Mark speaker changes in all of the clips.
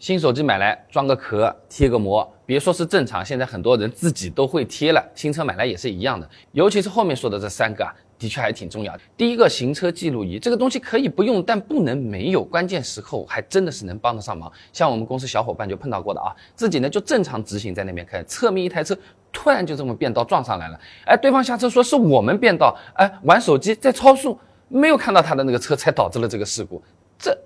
Speaker 1: 新手机买来装个壳贴个膜，别说是正常，现在很多人自己都会贴了。新车买来也是一样的，尤其是后面说的这三个啊，的确还挺重要的。第一个行车记录仪，这个东西可以不用，但不能没有，关键时候还真的是能帮得上忙。像我们公司小伙伴就碰到过的啊，自己呢就正常直行在那边开，侧面一台车突然就这么变道撞上来了，哎，对方下车说是我们变道，哎，玩手机在超速，没有看到他的那个车才导致了这个事故，这。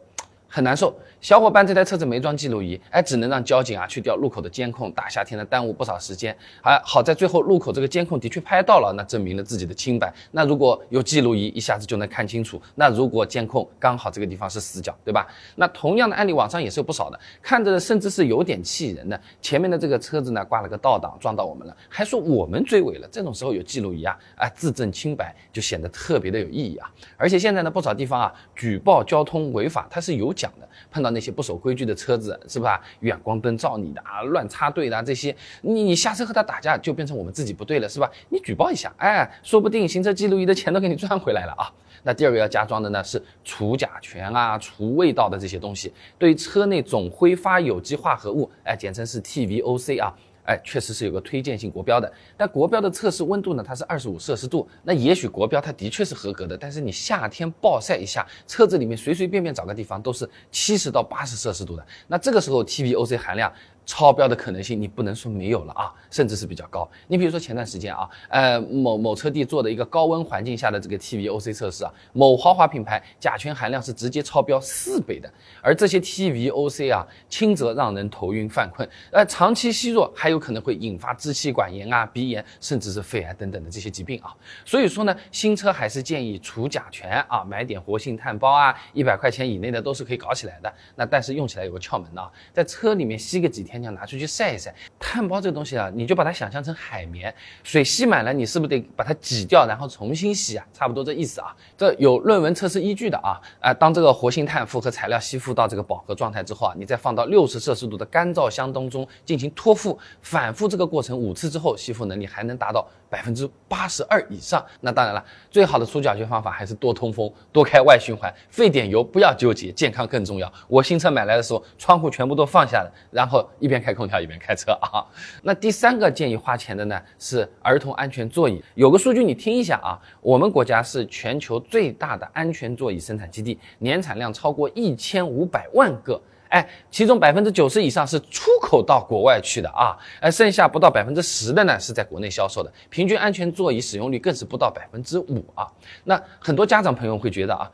Speaker 1: 很难受，小伙伴这台车子没装记录仪，哎，只能让交警啊去调路口的监控，大夏天的耽误不少时间。哎，好在最后路口这个监控的确拍到了，那证明了自己的清白。那如果有记录仪，一下子就能看清楚。那如果监控刚好这个地方是死角，对吧？那同样的案例网上也是有不少的，看着甚至是有点气人的。前面的这个车子呢挂了个倒档撞到我们了，还说我们追尾了。这种时候有记录仪啊，哎，自证清白就显得特别的有意义啊。而且现在呢，不少地方啊举报交通违法，它是有奖的，碰到那些。不守规矩的车子是吧？远光灯照你的啊，乱插队的这些，你你下车和他打架就变成我们自己不对了是吧？你举报一下，哎，说不定行车记录仪的钱都给你赚回来了啊。那第二个要加装的呢是除甲醛啊、除味道的这些东西，对车内总挥发有机化合物，哎，简称是 TVOC 啊。哎，确实是有个推荐性国标的，但国标的测试温度呢，它是二十五摄氏度。那也许国标它的确是合格的，但是你夏天暴晒一下，车子里面随随便便找个地方都是七十到八十摄氏度的。那这个时候 TVOC 含量。超标的可能性，你不能说没有了啊，甚至是比较高。你比如说前段时间啊，呃，某某车地做的一个高温环境下的这个 TVOC 测试啊，某豪华品牌甲醛含量是直接超标四倍的。而这些 TVOC 啊，轻则让人头晕犯困，呃，长期吸入还有可能会引发支气管炎啊、鼻炎，甚至是肺癌等等的这些疾病啊。所以说呢，新车还是建议除甲醛啊，买点活性炭包啊，一百块钱以内的都是可以搞起来的。那但是用起来有个窍门啊，在车里面吸个几天。天要拿出去晒一晒，炭包这个东西啊，你就把它想象成海绵，水吸满了，你是不是得把它挤掉，然后重新吸啊？差不多这意思啊。这有论文测试依据的啊。啊，当这个活性炭复合材料吸附到这个饱和状态之后啊，你再放到六十摄氏度的干燥箱当中进行脱附，反复这个过程五次之后，吸附能力还能达到百分之八十二以上。那当然了，最好的除甲醛方法还是多通风，多开外循环，费点油，不要纠结，健康更重要。我新车买来的时候，窗户全部都放下了，然后。一边开空调一边开车啊，那第三个建议花钱的呢是儿童安全座椅。有个数据你听一下啊，我们国家是全球最大的安全座椅生产基地，年产量超过一千五百万个，哎，其中百分之九十以上是出口到国外去的啊，而剩下不到百分之十的呢是在国内销售的，平均安全座椅使用率更是不到百分之五啊。那很多家长朋友会觉得啊。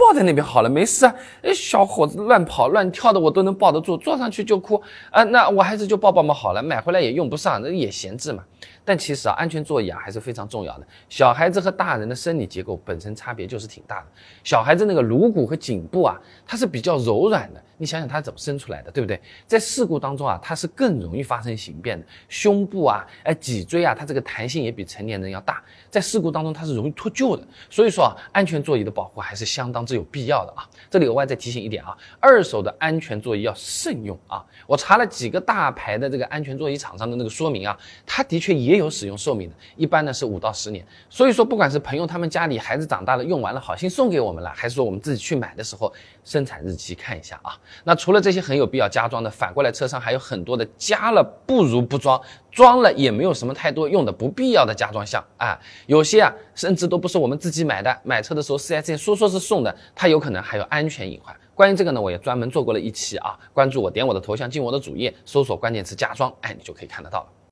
Speaker 1: 抱在那边好了，没事啊。哎，小伙子乱跑乱跳的，我都能抱得住，坐上去就哭啊。那我孩子就抱抱嘛好了，买回来也用不上，那也闲置嘛。但其实啊，安全座椅啊还是非常重要的。小孩子和大人的生理结构本身差别就是挺大的。小孩子那个颅骨和颈部啊，它是比较柔软的。你想想它怎么生出来的，对不对？在事故当中啊，它是更容易发生形变的。胸部啊，哎，脊椎啊，它这个弹性也比成年人要大，在事故当中它是容易脱臼的。所以说啊，安全座椅的保护还是相当是有必要的啊。这里额外再提醒一点啊，二手的安全座椅要慎用啊。我查了几个大牌的这个安全座椅厂商的那个说明啊，它的确也有使用寿命的，一般呢是五到十年。所以说，不管是朋友他们家里孩子长大了用完了，好心送给我们了，还是说我们自己去买的时候，生产日期看一下啊。那除了这些很有必要加装的，反过来车上还有很多的加了不如不装，装了也没有什么太多用的不必要的加装项啊。有些啊甚至都不是我们自己买的，买车的时候 4S 店说说是送的，它有可能还有安全隐患。关于这个呢，我也专门做过了一期啊，关注我，点我的头像，进我的主页，搜索关键词加装，哎，你就可以看得到了。